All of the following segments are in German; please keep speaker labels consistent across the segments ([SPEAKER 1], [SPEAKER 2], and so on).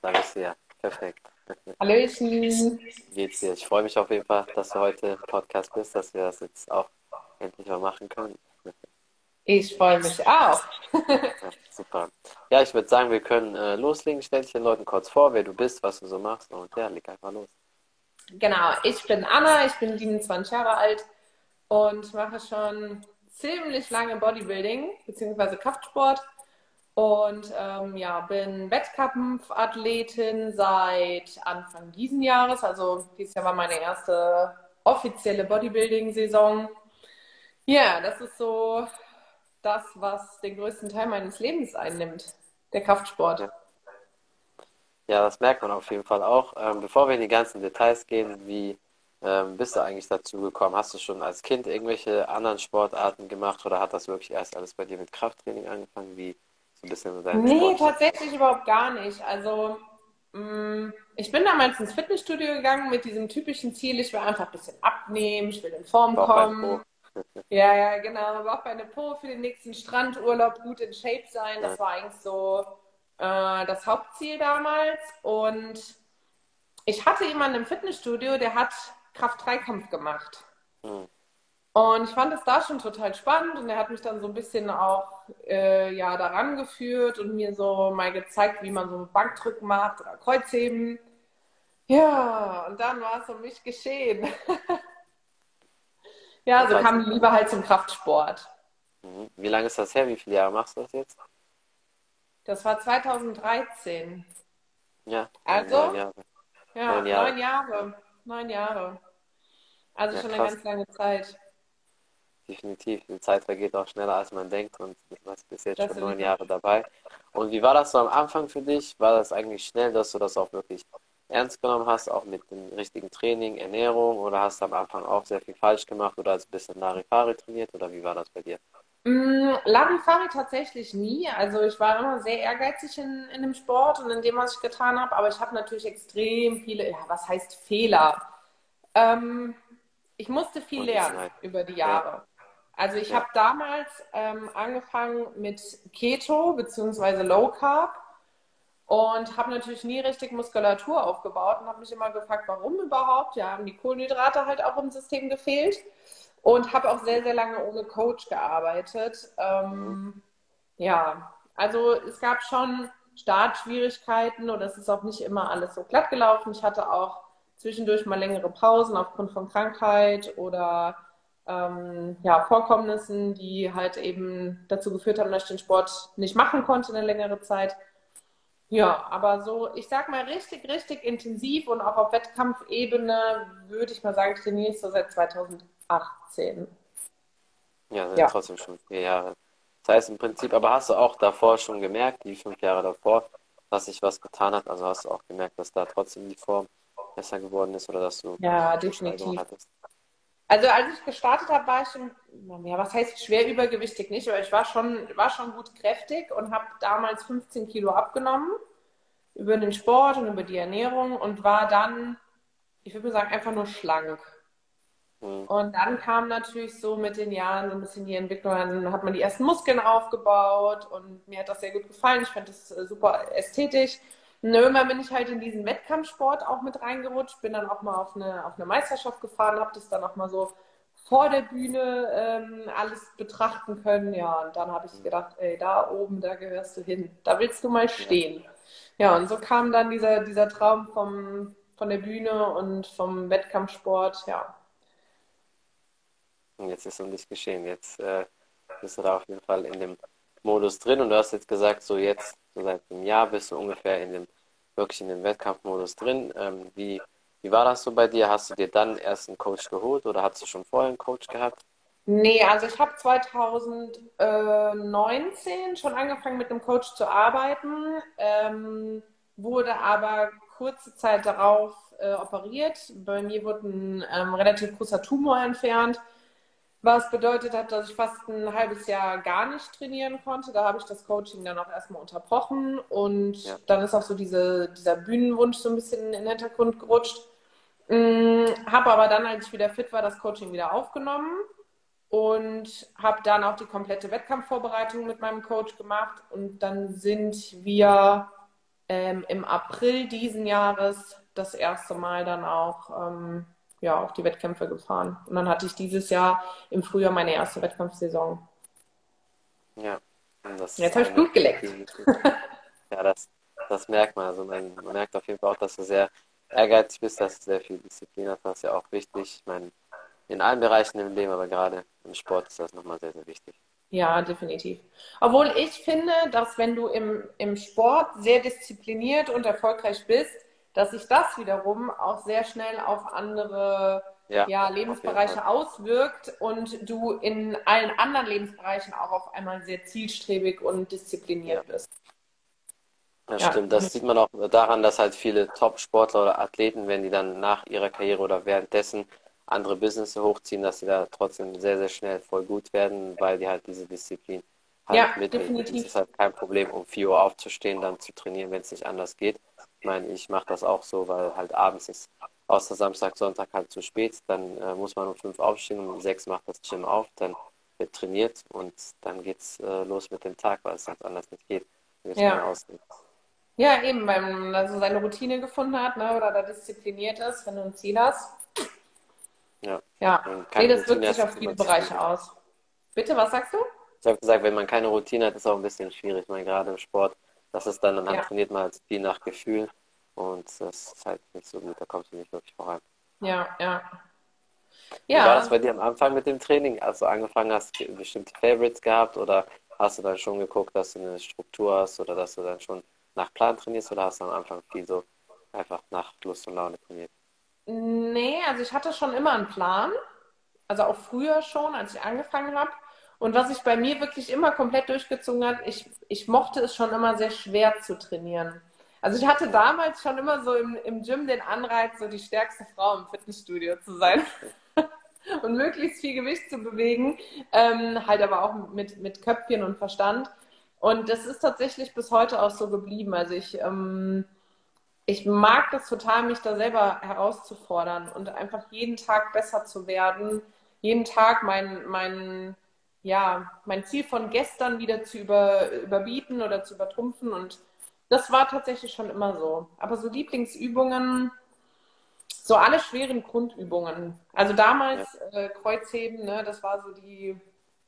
[SPEAKER 1] Da bist du ja. Perfekt.
[SPEAKER 2] Hallöchen.
[SPEAKER 1] Wie geht's dir? Ich freue mich auf jeden Fall, dass du heute im Podcast bist, dass wir das jetzt auch endlich mal machen können.
[SPEAKER 2] Ich freue mich auch.
[SPEAKER 1] Ja, super. Ja, ich würde sagen, wir können äh, loslegen. Stell dich den Leuten kurz vor, wer du bist, was du so machst und ja, leg einfach los.
[SPEAKER 2] Genau, ich bin Anna, ich bin 27 Jahre alt und mache schon ziemlich lange Bodybuilding bzw. Kraftsport und ähm, ja, bin Wettkampfathletin seit Anfang diesen Jahres. Also dieses Jahr war meine erste offizielle Bodybuilding-Saison. Ja, das ist so das, was den größten Teil meines Lebens einnimmt, der Kraftsport.
[SPEAKER 1] Ja, das merkt man auf jeden Fall auch. Ähm, bevor wir in die ganzen Details gehen, wie ähm, bist du eigentlich dazu gekommen? Hast du schon als Kind irgendwelche anderen Sportarten gemacht oder hat das wirklich erst alles bei dir mit Krafttraining angefangen? Wie so ein bisschen dein
[SPEAKER 2] Nee,
[SPEAKER 1] Sport?
[SPEAKER 2] tatsächlich überhaupt gar nicht. Also, mh, ich bin damals ins Fitnessstudio gegangen mit diesem typischen Ziel, ich will einfach ein bisschen abnehmen, ich will in Form
[SPEAKER 1] Bauchbein
[SPEAKER 2] kommen. Ja, ja, genau. Aber auch bei einer Po für den nächsten Strandurlaub gut in Shape sein. Das
[SPEAKER 1] Ja.
[SPEAKER 2] war eigentlich so äh, das Hauptziel damals. Und ich hatte jemanden im Fitnessstudio, der hat Kraft-3-Kampf gemacht.
[SPEAKER 1] Hm.
[SPEAKER 2] Und ich fand es da schon total spannend und er hat mich dann so ein bisschen auch äh, ja, daran geführt und mir so mal gezeigt, wie man so Bankdrücken macht oder Kreuzheben. Ja, und dann war es um mich geschehen. Ja, so kam die Liebe halt zum Kraftsport.
[SPEAKER 1] Mhm. Wie lange ist das her? Wie viele Jahre machst du das jetzt?
[SPEAKER 2] Das war 2013.
[SPEAKER 1] Ja,
[SPEAKER 2] Also?
[SPEAKER 1] neun Jahre.
[SPEAKER 2] Ja,
[SPEAKER 1] Neun Jahre.
[SPEAKER 2] neun Jahre. Neun Jahre. Also
[SPEAKER 1] Ja,
[SPEAKER 2] schon eine ganz lange Zeit.
[SPEAKER 1] Definitiv. Die Zeit vergeht auch schneller, als man denkt und du bist bis jetzt
[SPEAKER 2] Das
[SPEAKER 1] schon neun. Jahre dabei. Und wie war das so am Anfang für dich? War das eigentlich schnell, dass du das auch wirklich ernst genommen hast, auch mit dem richtigen Training, Ernährung oder hast du am Anfang auch sehr viel falsch gemacht oder hast ein bisschen Larifari trainiert oder wie war das bei dir?
[SPEAKER 2] Mm, Larifari tatsächlich nie. Also ich war immer sehr ehrgeizig in, in dem Sport und in dem, was ich getan habe. Aber ich habe natürlich extrem viele, ja, was heißt Fehler? Ähm, ich musste viel lernen über die Jahre. Also ich habe damals ähm, angefangen mit Keto beziehungsweise Low Carb und habe natürlich nie richtig Muskulatur aufgebaut und habe mich immer gefragt, warum überhaupt? Ja, haben die Kohlenhydrate halt auch im System gefehlt und habe auch sehr, sehr lange ohne Coach gearbeitet. Ähm, ja, also es gab schon Startschwierigkeiten oder es ist auch nicht immer alles so glatt gelaufen. Ich hatte auch zwischendurch mal längere Pausen aufgrund von Krankheit oder ähm, ja, Vorkommnissen, die halt eben dazu geführt haben, dass ich den Sport nicht machen konnte eine längere Zeit. Ja, aber so, ich sag mal, richtig, richtig intensiv und auch auf Wettkampfebene würde ich mal sagen, trainiere ich so seit 2018.
[SPEAKER 1] Ja,
[SPEAKER 2] Ja.
[SPEAKER 1] trotzdem schon vier Jahre. Das heißt im Prinzip, aber hast du auch davor schon gemerkt, die fünf Jahre davor, dass sich was getan hat? Also hast du auch gemerkt, dass da trotzdem die Form besser geworden ist oder dass du
[SPEAKER 2] Ja, definitiv.
[SPEAKER 1] hattest?
[SPEAKER 2] Also als ich gestartet habe, war ich schon, ja, was heißt schwer übergewichtig nicht, aber ich war schon, war schon gut kräftig und habe damals 15 Kilo abgenommen über den Sport und über die Ernährung und war dann, ich würde mal sagen, einfach nur schlank.
[SPEAKER 1] Hm.
[SPEAKER 2] Und dann kam natürlich so mit den Jahren so ein bisschen die Entwicklung, dann hat man die ersten Muskeln aufgebaut und mir hat das sehr gut gefallen. Ich fand das äh, super ästhetisch. Und irgendwann bin ich halt in diesen Wettkampfsport auch mit reingerutscht, bin dann auch mal auf eine, auf eine Meisterschaft gefahren, habe das dann auch mal so vor der Bühne ähm, alles betrachten können. Ja, und dann habe ich gedacht, ey, da oben, da gehörst du hin. Da willst du mal stehen. Ja, und so kam dann dieser, dieser Traum vom, von der Bühne und vom Wettkampfsport, ja.
[SPEAKER 1] Und jetzt ist um dich geschehen. Jetzt äh, bist du da auf jeden Fall in dem Modus drin und du hast jetzt gesagt, so jetzt, so seit einem Jahr bist du ungefähr in dem, wirklich in dem Wettkampfmodus drin. Ähm, wie, wie war das so bei dir? Hast du dir dann erst einen Coach geholt oder hast du schon vorher einen Coach gehabt?
[SPEAKER 2] Nee, also ich habe 2019 schon angefangen mit einem Coach zu arbeiten, ähm, wurde aber kurze Zeit darauf äh, operiert. Bei mir wurde ein ähm, relativ großer Tumor entfernt, was bedeutet hat, dass ich fast ein halbes Jahr gar nicht trainieren konnte. Da habe ich das Coaching dann auch erstmal unterbrochen und
[SPEAKER 1] Ja.
[SPEAKER 2] dann ist auch so diese, dieser Bühnenwunsch so ein bisschen in den Hintergrund gerutscht. Mm, habe aber dann, als ich wieder fit war, das Coaching wieder aufgenommen und habe dann auch die komplette Wettkampfvorbereitung mit meinem Coach gemacht und dann sind wir ähm, im April diesen Jahres das erste Mal dann auch ähm, ja, auf die Wettkämpfe gefahren. Und dann hatte ich dieses Jahr im Frühjahr meine erste Wettkampfsaison.
[SPEAKER 1] Ja.
[SPEAKER 2] Jetzt habe ich Blut geleckt.
[SPEAKER 1] ja, das, das merkt man. Also man, man, merkt auf jeden Fall auch, dass du sehr ehrgeizig bist, dass du sehr viel Disziplin hast. Das ist ja auch wichtig. Ich meine, in allen Bereichen im Leben, aber gerade im Sport ist das nochmal sehr, sehr wichtig.
[SPEAKER 2] Ja, definitiv. Obwohl ich finde, dass wenn du im, im Sport sehr diszipliniert und erfolgreich bist, dass sich das wiederum auch sehr schnell auf andere ja, ja, Lebensbereiche auswirkt und du in allen anderen Lebensbereichen auch auf einmal sehr zielstrebig und diszipliniert ja. bist.
[SPEAKER 1] Das ja. stimmt. Das sieht man auch daran, dass halt viele Top-Sportler oder Athleten, wenn die dann nach ihrer Karriere oder währenddessen andere Business hochziehen, dass sie da trotzdem sehr, sehr schnell voll gut werden, weil die halt diese Disziplin halt ja, mitnehmen. Es ist halt kein Problem, um 4 Uhr aufzustehen, dann zu trainieren, wenn es nicht anders geht. Ich meine, ich mache das auch so, weil halt abends ist außer Samstag, Sonntag halt zu spät. Dann äh, muss man um 5 aufstehen, um 6 macht das Gym auf, dann wird trainiert und dann geht's äh, los mit dem Tag, weil es sonst anders nicht geht.
[SPEAKER 2] Ja. ja, eben, weil man also seine Routine gefunden hat ne, oder da diszipliniert ist, wenn du ein Ziel hast. Ja. Ja, nee, das wirkt sich auf viele Bereiche aus. Bitte, was sagst du?
[SPEAKER 1] Ich habe gesagt, wenn man keine Routine hat, ist es auch ein bisschen schwierig. Ich meine, gerade im Sport, das ist dann, dann ja. trainiert man halt viel nach Gefühl und das ist halt nicht so gut, da kommst du nicht wirklich voran.
[SPEAKER 2] Ja, ja.
[SPEAKER 1] Ja. Wie war das bei dir am Anfang mit dem Training, als du angefangen hast, bestimmte Favorites gehabt oder hast du dann schon geguckt, dass du eine Struktur hast oder dass du dann schon nach Plan trainierst oder hast du am Anfang viel so einfach nach Lust und Laune trainiert?
[SPEAKER 2] Nee, also ich hatte schon immer einen Plan. Also auch früher schon, als ich angefangen habe. Und was sich bei mir wirklich immer komplett durchgezogen hat, ich, ich mochte es schon immer sehr schwer zu trainieren. Also ich hatte damals schon immer so im, im Gym den Anreiz, so die stärkste Frau im Fitnessstudio zu sein und möglichst viel Gewicht zu bewegen, ähm, halt aber auch mit, mit Köpfchen und Verstand. Und das ist tatsächlich bis heute auch so geblieben. Also ich, ähm, ich mag das total, mich da selber herauszufordern und einfach jeden Tag besser zu werden, jeden Tag mein, mein, ja, mein Ziel von gestern wieder zu über, überbieten oder zu übertrumpfen. Und das war tatsächlich schon immer so. Aber so Lieblingsübungen, so alle schweren Grundübungen. Also damals äh, Kreuzheben, ne, das war so die,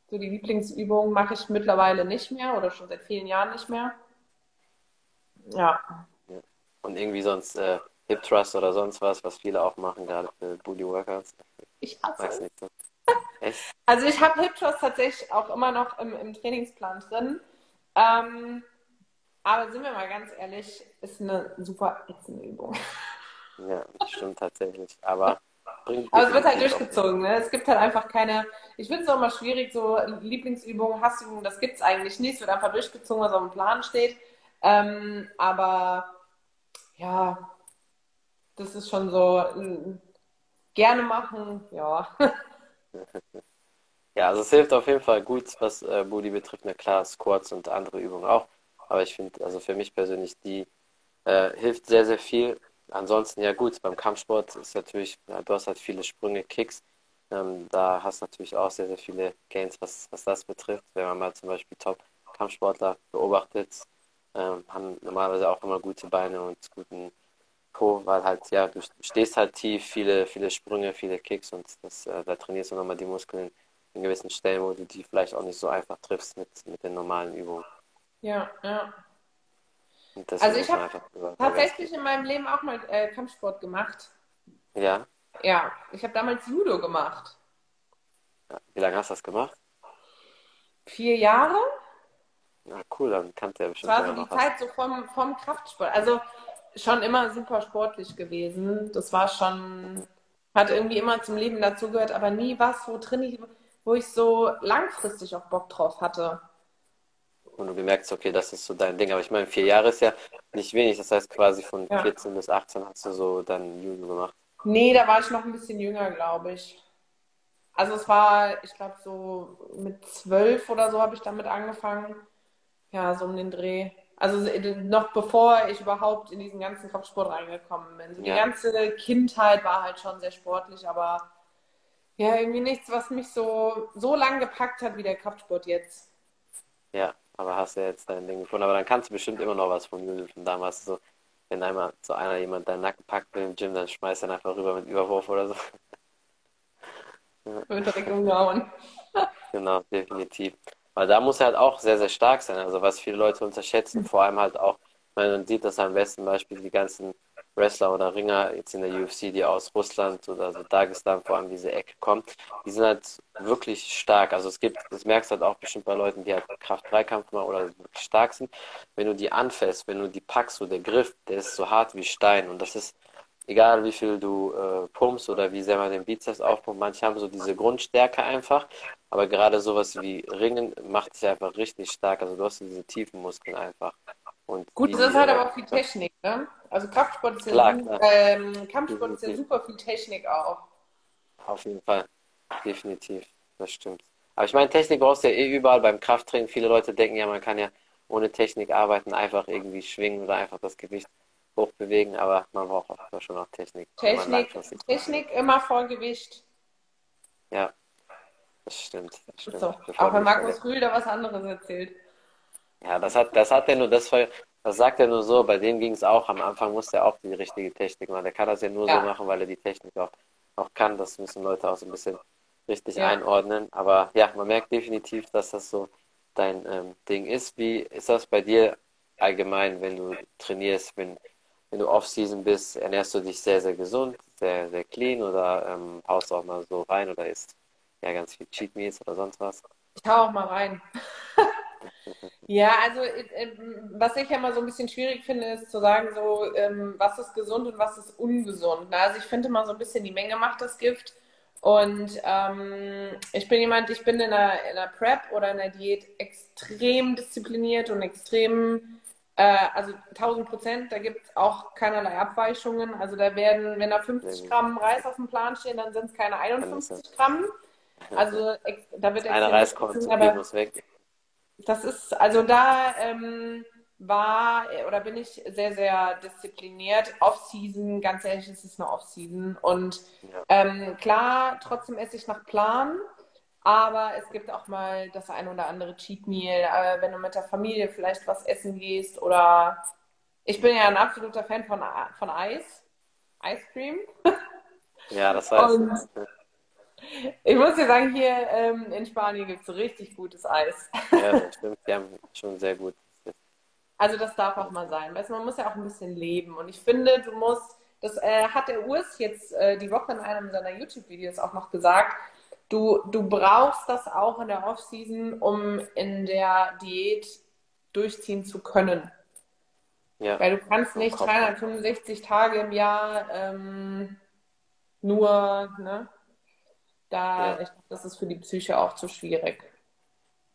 [SPEAKER 2] so die Lieblingsübung, mache ich mittlerweile nicht mehr oder schon seit vielen Jahren nicht mehr. Ja.
[SPEAKER 1] Und irgendwie sonst äh, Hip Thrust oder sonst was, was viele auch machen, gerade für Booty Workouts.
[SPEAKER 2] Ich hasse Weiß nicht. So. Echt? Also ich habe Hip Thrust tatsächlich auch immer noch im, im Trainingsplan drin. Ähm, aber sind wir mal ganz ehrlich, ist eine super ätzende Übung.
[SPEAKER 1] Ja, das stimmt tatsächlich. Aber
[SPEAKER 2] aber es wird halt durchgezogen. Ne? Es gibt halt einfach keine. Ich finde es auch mal schwierig, so Lieblingsübungen, Hassübungen, das gibt es eigentlich nicht. Es wird einfach durchgezogen, was auf dem Plan steht. Ähm, aber ja, das ist schon so gerne machen, ja.
[SPEAKER 1] Ja, also es hilft auf jeden Fall gut, was äh, Booty betrifft. Na klar, Squats und andere Übungen auch. Aber ich finde, also für mich persönlich, die äh, hilft sehr, sehr viel. Ansonsten, ja gut, beim Kampfsport ist natürlich, du hast halt viele Sprünge, Kicks. Ähm, da hast du natürlich auch sehr, sehr viele Gains, was, was das betrifft. Wenn man mal zum Beispiel Top-Kampfsportler beobachtet, ähm, haben normalerweise auch immer gute Beine und guten weil halt, ja, du stehst halt tief, viele, viele Sprünge, viele Kicks und das, äh, da trainierst du nochmal die Muskeln in gewissen Stellen, wo du die vielleicht auch nicht so einfach triffst mit, mit den normalen Übungen.
[SPEAKER 2] Ja, ja. Also ich habe tatsächlich in meinem Leben auch mal äh, Kampfsport gemacht.
[SPEAKER 1] Ja?
[SPEAKER 2] Ja, ich habe damals Judo gemacht.
[SPEAKER 1] Ja. Wie lange hast du das gemacht?
[SPEAKER 2] Vier Jahre.
[SPEAKER 1] Na cool, dann kannte er
[SPEAKER 2] bestimmt. Das war so die Zeit so vom, vom Kraftsport. Also schon immer super sportlich gewesen. Das war schon, hat irgendwie immer zum Leben dazugehört, aber nie was, wo drin ich, wo ich so langfristig auch Bock drauf hatte.
[SPEAKER 1] Und du gemerkt okay, das ist so dein Ding. Aber ich meine, vier Jahre ist ja nicht wenig. Das heißt, quasi von ja. 14 bis 18 hast du so dann Judo gemacht.
[SPEAKER 2] Nee, da war ich noch ein bisschen jünger, glaube ich. Also es war, ich glaube, so mit zwölf oder so habe ich damit angefangen. Ja, so um den Dreh. Also noch bevor ich überhaupt in diesen ganzen Kraftsport reingekommen bin. So die ja. ganze Kindheit war halt schon sehr sportlich, aber ja, irgendwie nichts, was mich so, so lang gepackt hat wie der Kraftsport jetzt.
[SPEAKER 1] Ja, aber hast ja jetzt dein Ding gefunden. Aber dann kannst du bestimmt immer noch was vom Julius von damals. So, wenn einmal so einer jemand deinen Nacken packt im Gym, dann schmeißt er einfach rüber mit Überwurf oder so.
[SPEAKER 2] Wird direkt umgehauen.
[SPEAKER 1] Genau, definitiv. Weil da muss er halt auch sehr, sehr stark sein. Also was viele Leute unterschätzen, vor allem halt auch, man sieht das am besten Beispiel die ganzen Wrestler oder Ringer jetzt in der UFC, die aus Russland oder so Dagestan vor allem diese Ecke kommen, die sind halt wirklich stark. Also es gibt, das merkst du halt auch bestimmt bei Leuten, die halt Kraft-3-Kampf machen oder wirklich stark sind. Wenn du die anfällst, wenn du die packst, so der Griff, der ist so hart wie Stein und das ist egal wie viel du äh, pumpst oder wie sehr man den Bizeps aufpumpt, manche haben so diese Grundstärke einfach, aber gerade sowas wie Ringen macht dich einfach richtig stark. Also du hast diese tiefen Muskeln einfach.
[SPEAKER 2] Und Gut, das ist halt äh, aber auch viel Technik, ne? Also Kraftsport ist ja, klar. Ähm, Kampfsport ist ja super viel Technik auch.
[SPEAKER 1] Auf jeden Fall, definitiv, das stimmt. Aber ich meine, Technik brauchst du ja eh überall beim Krafttraining. Viele Leute denken ja, man kann ja ohne Technik arbeiten, einfach irgendwie schwingen oder einfach das Gewicht hochbewegen, aber man braucht auch schon noch Technik.
[SPEAKER 2] Technik, Technik immer vor Gewicht.
[SPEAKER 1] Ja, das stimmt. Das stimmt.
[SPEAKER 2] So. Auch wenn Markus Rühl da was anderes erzählt.
[SPEAKER 1] Ja, das hat, das hat er nur, das, das sagt er nur so, bei dem ging es auch, am Anfang musste er auch die richtige Technik machen. Der kann das ja nur ja. so machen, weil er die Technik auch, auch kann. Das müssen Leute auch so ein bisschen richtig ja. einordnen. Aber ja, man merkt definitiv, dass das so dein ähm, Ding ist. Wie ist das bei dir allgemein, wenn du trainierst, wenn wenn du Off-Season bist, ernährst du dich sehr, sehr gesund, sehr, sehr clean oder ähm, haust auch mal so rein oder isst ja ganz viel Cheat Meals oder sonst was?
[SPEAKER 2] Ich hau auch mal rein. ja, also äh, ähm, was ich ja mal so ein bisschen schwierig finde, ist zu sagen, so ähm, was ist gesund und was ist ungesund. Also ich finde mal so ein bisschen die Menge macht das Gift. Und ähm, ich bin jemand, ich bin in einer, in einer Prep oder in einer Diät extrem diszipliniert und extrem äh, also 1000 Prozent, da gibt es auch keinerlei Abweichungen. Also da werden, wenn da 50 Gramm Reis auf dem Plan stehen, dann sind es keine 51 Gramm. Also da wird
[SPEAKER 1] Eine Reiskorn aber muss weg.
[SPEAKER 2] Das ist, also da ähm, war oder bin ich sehr, sehr diszipliniert. Off-Season, ganz ehrlich, es ist eine Off-Season. Und ja. ähm, klar, trotzdem esse ich nach Plan. Aber es gibt auch mal das ein oder andere Cheat Meal, äh, wenn du mit der Familie vielleicht was essen gehst oder ich bin ja ein absoluter Fan von, von Eis, Ice Cream.
[SPEAKER 1] Ja, das heißt. Und
[SPEAKER 2] ich muss dir sagen, hier ähm, in Spanien gibt es richtig gutes Eis.
[SPEAKER 1] Ja, das stimmt. Die haben schon sehr gut.
[SPEAKER 2] Also das darf auch mal sein. Weißt, man muss ja auch ein bisschen leben. Und ich finde, du musst, das äh, hat der Urs jetzt äh, die Woche in einem seiner YouTube-Videos auch noch gesagt, du, du brauchst das auch in der Off-Season, um in der Diät durchziehen zu können. Ja. Weil du kannst nicht 365 Tage im Jahr ähm, nur, ne? Da, ja. ich, das ist für die Psyche auch zu schwierig.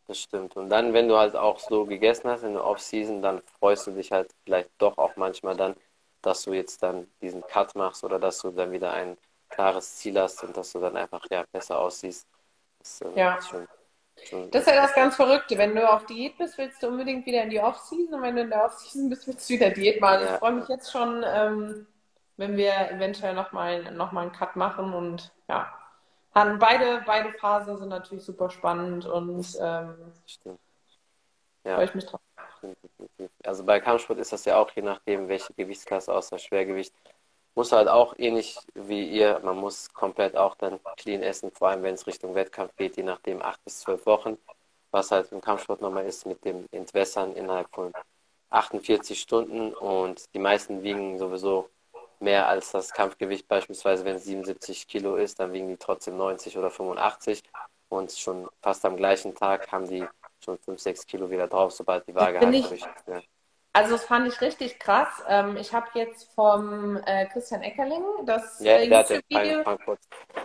[SPEAKER 1] Das stimmt. Und dann, wenn du halt auch so gegessen hast in der Off-Season, dann freust du dich halt vielleicht doch auch manchmal dann, dass du jetzt dann diesen Cut machst oder dass du dann wieder einen klares Ziel hast und dass du dann einfach ja, besser aussiehst.
[SPEAKER 2] Das, äh, ja. Ist schon, schon das ist ja das ganz Verrückte. Wenn du auf Diät bist, willst du unbedingt wieder in die Off-Season und wenn du in der Off-Season bist, willst du wieder Diät machen. Ja. Ich freue mich jetzt schon, ähm, wenn wir eventuell nochmal noch mal einen Cut machen und ja. Beide, beide Phasen sind natürlich super spannend und ähm, Stimmt. Ja. freue ich mich drauf.
[SPEAKER 1] Also bei Kampfsport ist das ja auch je nachdem, welche Gewichtsklasse außer Schwergewicht muss halt auch ähnlich wie ihr, man muss komplett auch dann clean essen, vor allem wenn es Richtung Wettkampf geht, je nachdem acht bis zwölf Wochen, was halt im Kampfsport nochmal ist mit dem Entwässern innerhalb von 48 Stunden. Und die meisten wiegen sowieso mehr als das Kampfgewicht, beispielsweise wenn es 77 Kilo ist, dann wiegen die trotzdem 90 oder 85 und schon fast am gleichen Tag haben die schon 5, 6 Kilo wieder drauf, sobald die Waage halt durch ist.
[SPEAKER 2] Also das fand ich richtig krass. Ähm, ich habe jetzt vom äh, Christian Eckerling das
[SPEAKER 1] ja, äh, YouTube-Video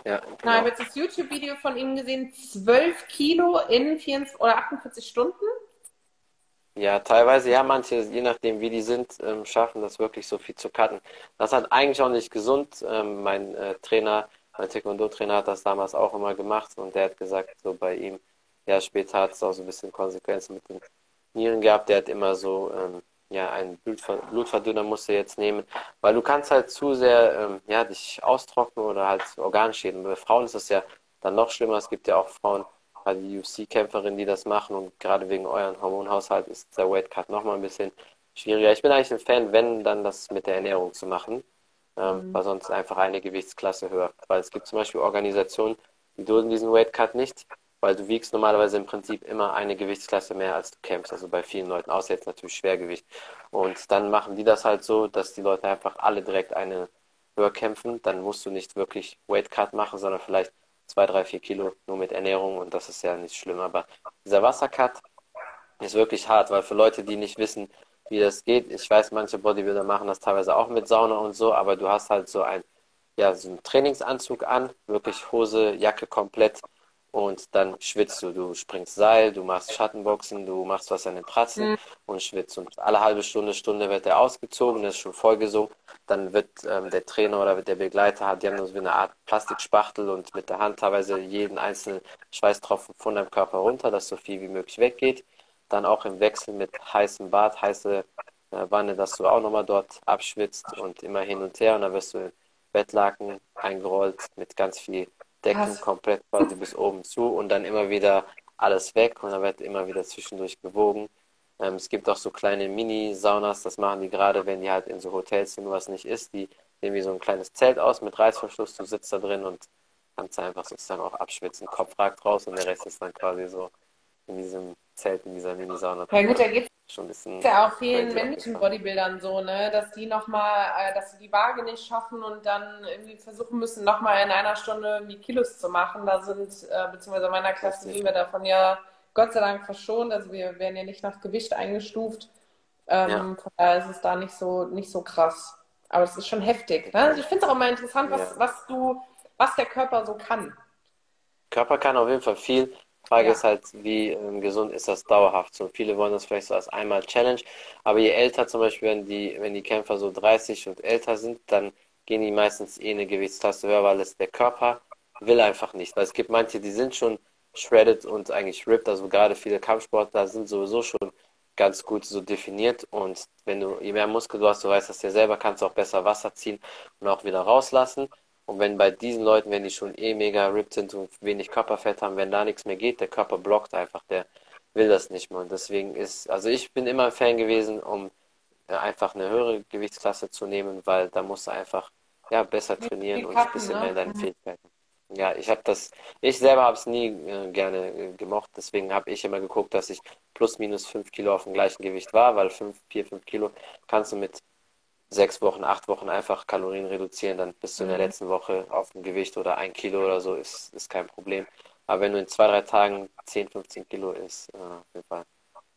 [SPEAKER 2] ja, genau. Nein, jetzt das YouTube-Video von ihm gesehen, 12 Kilo in 24 oder 48 Stunden.
[SPEAKER 1] Ja, teilweise, ja, manche, je nachdem wie die sind, ähm, schaffen das wirklich so viel zu cutten. Das hat eigentlich auch nicht gesund. Ähm, mein äh, Trainer, mein Taekwondo-Trainer hat das damals auch immer gemacht und der hat gesagt, so bei ihm, ja, später hat es auch so ein bisschen Konsequenzen mit den Nieren gehabt. Der hat immer so ähm, ja, einen Blutverdünner musst du jetzt nehmen, weil du kannst halt zu sehr ähm, ja, dich austrocknen oder halt Organschäden. Bei Frauen ist das ja dann noch schlimmer. Es gibt ja auch Frauen, gerade die UFC-Kämpferinnen, die das machen und gerade wegen euren Hormonhaushalt ist der Weight Cut nochmal ein bisschen schwieriger. Ich bin eigentlich ein Fan, wenn dann das mit der Ernährung zu machen, ähm, mhm. weil sonst einfach eine Gewichtsklasse höher. Weil es gibt zum Beispiel Organisationen, die dulden diesen Weight Cut nicht, weil du wiegst normalerweise im Prinzip immer eine Gewichtsklasse mehr, als du kämpfst. Also bei vielen Leuten, außer jetzt natürlich Schwergewicht. Und dann machen die das halt so, dass die Leute einfach alle direkt eine höher kämpfen. Dann musst du nicht wirklich Weight Cut machen, sondern vielleicht zwei, drei, vier Kilo nur mit Ernährung und das ist ja nicht schlimm. Aber dieser Wassercut ist wirklich hart, weil für Leute, die nicht wissen, wie das geht, ich weiß, manche Bodybuilder machen das teilweise auch mit Sauna und so, aber du hast halt so ein, ja, so einen Trainingsanzug an, wirklich Hose, Jacke komplett und dann schwitzt du. Du springst Seil, du machst Schattenboxen, du machst was an den Pratzen mhm. und schwitzt. Und alle halbe Stunde, Stunde wird er ausgezogen, das ist schon vollgesungen. Dann wird ähm, der Trainer oder der Begleiter hat, die haben so eine Art Plastikspachtel und mit der Hand teilweise jeden einzelnen Schweißtropfen von deinem Körper runter, dass so viel wie möglich weggeht. Dann auch im Wechsel mit heißem Bad, heiße äh, Wanne, dass du auch nochmal dort abschwitzt und immer hin und her. Und dann wirst du in Bettlaken eingerollt mit ganz viel Decken Krass. komplett quasi bis oben zu und dann immer wieder alles weg und dann wird immer wieder zwischendurch gewogen. Ähm, es gibt auch so kleine Mini-Saunas, das machen die gerade, wenn die halt in so Hotels sind, wo was nicht ist. Die nehmen wie so ein kleines Zelt aus mit Reißverschluss, du sitzt da drin und kannst einfach sozusagen auch abschwitzen. Kopf ragt raus und der Rest ist dann quasi so in diesem Zelt, in dieser Mini-Sauna.
[SPEAKER 2] Ja gut, da geht schon ein bisschen. Ist ja auch vielen männlichen Bodybuildern so, ne, dass die nochmal, äh, dass sie die Waage nicht schaffen und dann irgendwie versuchen müssen, nochmal in einer Stunde irgendwie Kilos zu machen. Da sind, äh, beziehungsweise in meiner Klasse sind wir davon ja Gott sei Dank verschont. Also wir werden ja nicht nach Gewicht eingestuft. Ähm, ja. Von daher ist es da nicht so, nicht so krass. Aber es ist schon heftig. Ne? Also ich finde es auch immer interessant, was, ja. was du, was der Körper so kann.
[SPEAKER 1] Körper kann auf jeden Fall viel. Frage ja. ist halt, wie ähm, gesund ist das dauerhaft? So viele wollen das vielleicht so als einmal Challenge, aber je älter zum Beispiel, wenn die, wenn die Kämpfer so 30 und älter sind, dann gehen die meistens eh eine Gewichtsklasse höher, weil es der Körper will einfach nicht. Weil es gibt manche, die sind schon shredded und eigentlich ripped, also gerade viele Kampfsportler sind sowieso schon ganz gut so definiert und wenn du, je mehr Muskel du hast, du weißt das ja selber, kannst du auch besser Wasser ziehen und auch wieder rauslassen. Und wenn bei diesen Leuten, wenn die schon eh mega ripped sind und wenig Körperfett haben, wenn da nichts mehr geht, der Körper blockt einfach, der will das nicht mehr. Und deswegen ist, also ich bin immer ein Fan gewesen, um einfach eine höhere Gewichtsklasse zu nehmen, weil da musst du einfach ja, besser trainieren und ein bisschen mehr in deinen. Fähigkeiten. Ja, ich habe das, ich selber habe es nie äh, gerne äh, gemocht, deswegen habe ich immer geguckt, dass ich plus minus 5 Kilo auf dem gleichen Gewicht war, weil 5, 4, 5 Kilo kannst du mit sechs Wochen, acht Wochen einfach Kalorien reduzieren, dann bist du in der mhm. letzten Woche auf dem Gewicht oder ein Kilo oder so, ist, ist kein Problem. Aber wenn du in zwei, drei Tagen 10, 15 Kilo ist, äh, auf jeden Fall,